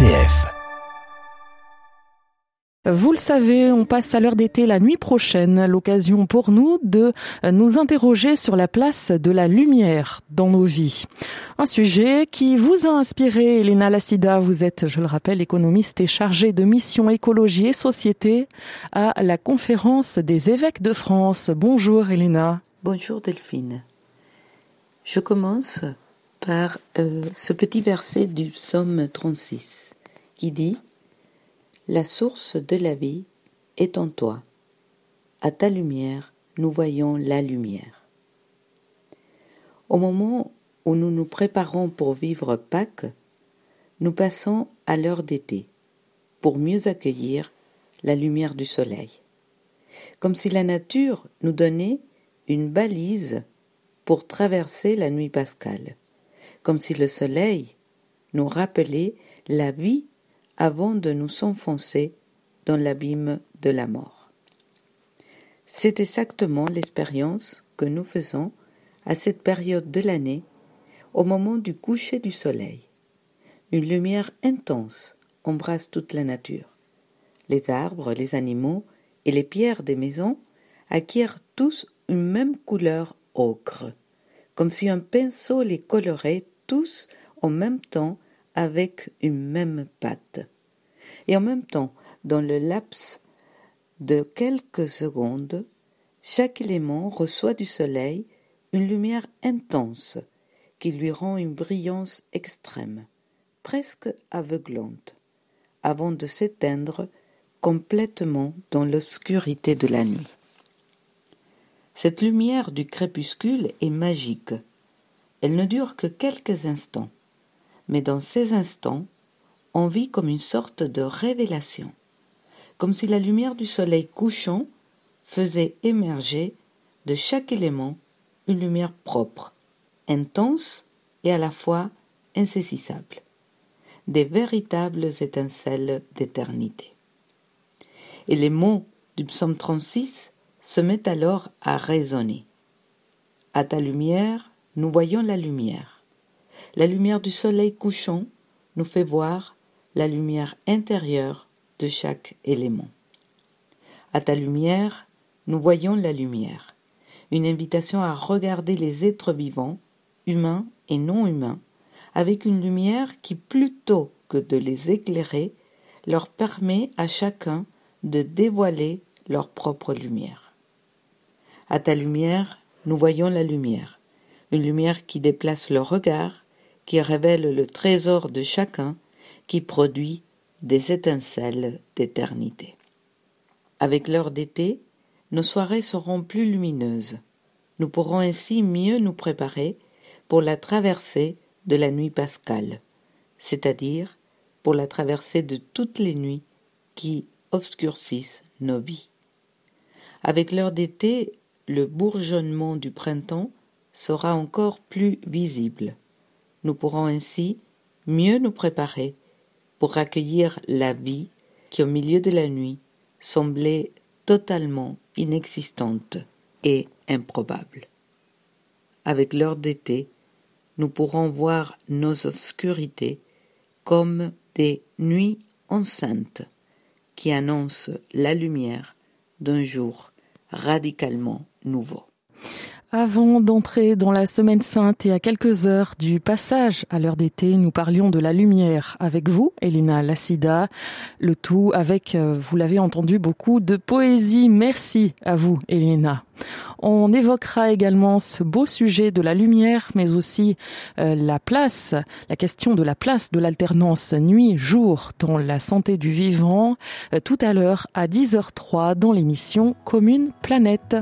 RCF. Vous le savez, on passe à l'heure d'été la nuit prochaine, l'occasion pour nous de nous interroger sur la place de la lumière dans nos vies. Un sujet qui vous a inspiré, Elena Lassida, vous êtes, je le rappelle, économiste et chargée de mission écologie et société à la conférence des évêques de France. Bonjour Elena. Bonjour Delphine. Je commence par euh, ce petit verset du psaume 36 qui dit La source de la vie est en toi. À ta lumière, nous voyons la lumière. Au moment où nous nous préparons pour vivre Pâques, nous passons à l'heure d'été pour mieux accueillir la lumière du soleil. Comme si la nature nous donnait une balise pour traverser la nuit pascale comme si le soleil nous rappelait la vie avant de nous enfoncer dans l'abîme de la mort. C'est exactement l'expérience que nous faisons à cette période de l'année, au moment du coucher du soleil. Une lumière intense embrasse toute la nature. Les arbres, les animaux et les pierres des maisons acquièrent tous une même couleur ocre, comme si un pinceau les colorait tous en même temps avec une même pâte. Et en même temps, dans le laps de quelques secondes, chaque élément reçoit du soleil une lumière intense qui lui rend une brillance extrême, presque aveuglante, avant de s'éteindre complètement dans l'obscurité de la nuit. Cette lumière du crépuscule est magique, elle ne dure que quelques instants, mais dans ces instants, on vit comme une sorte de révélation, comme si la lumière du soleil couchant faisait émerger de chaque élément une lumière propre, intense et à la fois insaisissable, des véritables étincelles d'éternité. Et les mots du psaume 36 se mettent alors à résonner. À ta lumière, nous voyons la lumière. La lumière du soleil couchant nous fait voir la lumière intérieure de chaque élément. À ta lumière, nous voyons la lumière. Une invitation à regarder les êtres vivants, humains et non humains, avec une lumière qui, plutôt que de les éclairer, leur permet à chacun de dévoiler leur propre lumière. À ta lumière, nous voyons la lumière une lumière qui déplace le regard, qui révèle le trésor de chacun, qui produit des étincelles d'éternité. Avec l'heure d'été, nos soirées seront plus lumineuses. Nous pourrons ainsi mieux nous préparer pour la traversée de la nuit pascale, c'est-à-dire pour la traversée de toutes les nuits qui obscurcissent nos vies. Avec l'heure d'été, le bourgeonnement du printemps sera encore plus visible. Nous pourrons ainsi mieux nous préparer pour accueillir la vie qui au milieu de la nuit semblait totalement inexistante et improbable. Avec l'heure d'été, nous pourrons voir nos obscurités comme des nuits enceintes qui annoncent la lumière d'un jour radicalement nouveau. Avant d'entrer dans la semaine sainte et à quelques heures du passage à l'heure d'été, nous parlions de la lumière avec vous, Elena Lassida. Le tout avec, euh, vous l'avez entendu, beaucoup de poésie. Merci à vous, Elena. On évoquera également ce beau sujet de la lumière, mais aussi euh, la place, la question de la place de l'alternance nuit-jour dans la santé du vivant, euh, tout à l'heure à 10h03 dans l'émission Commune Planète.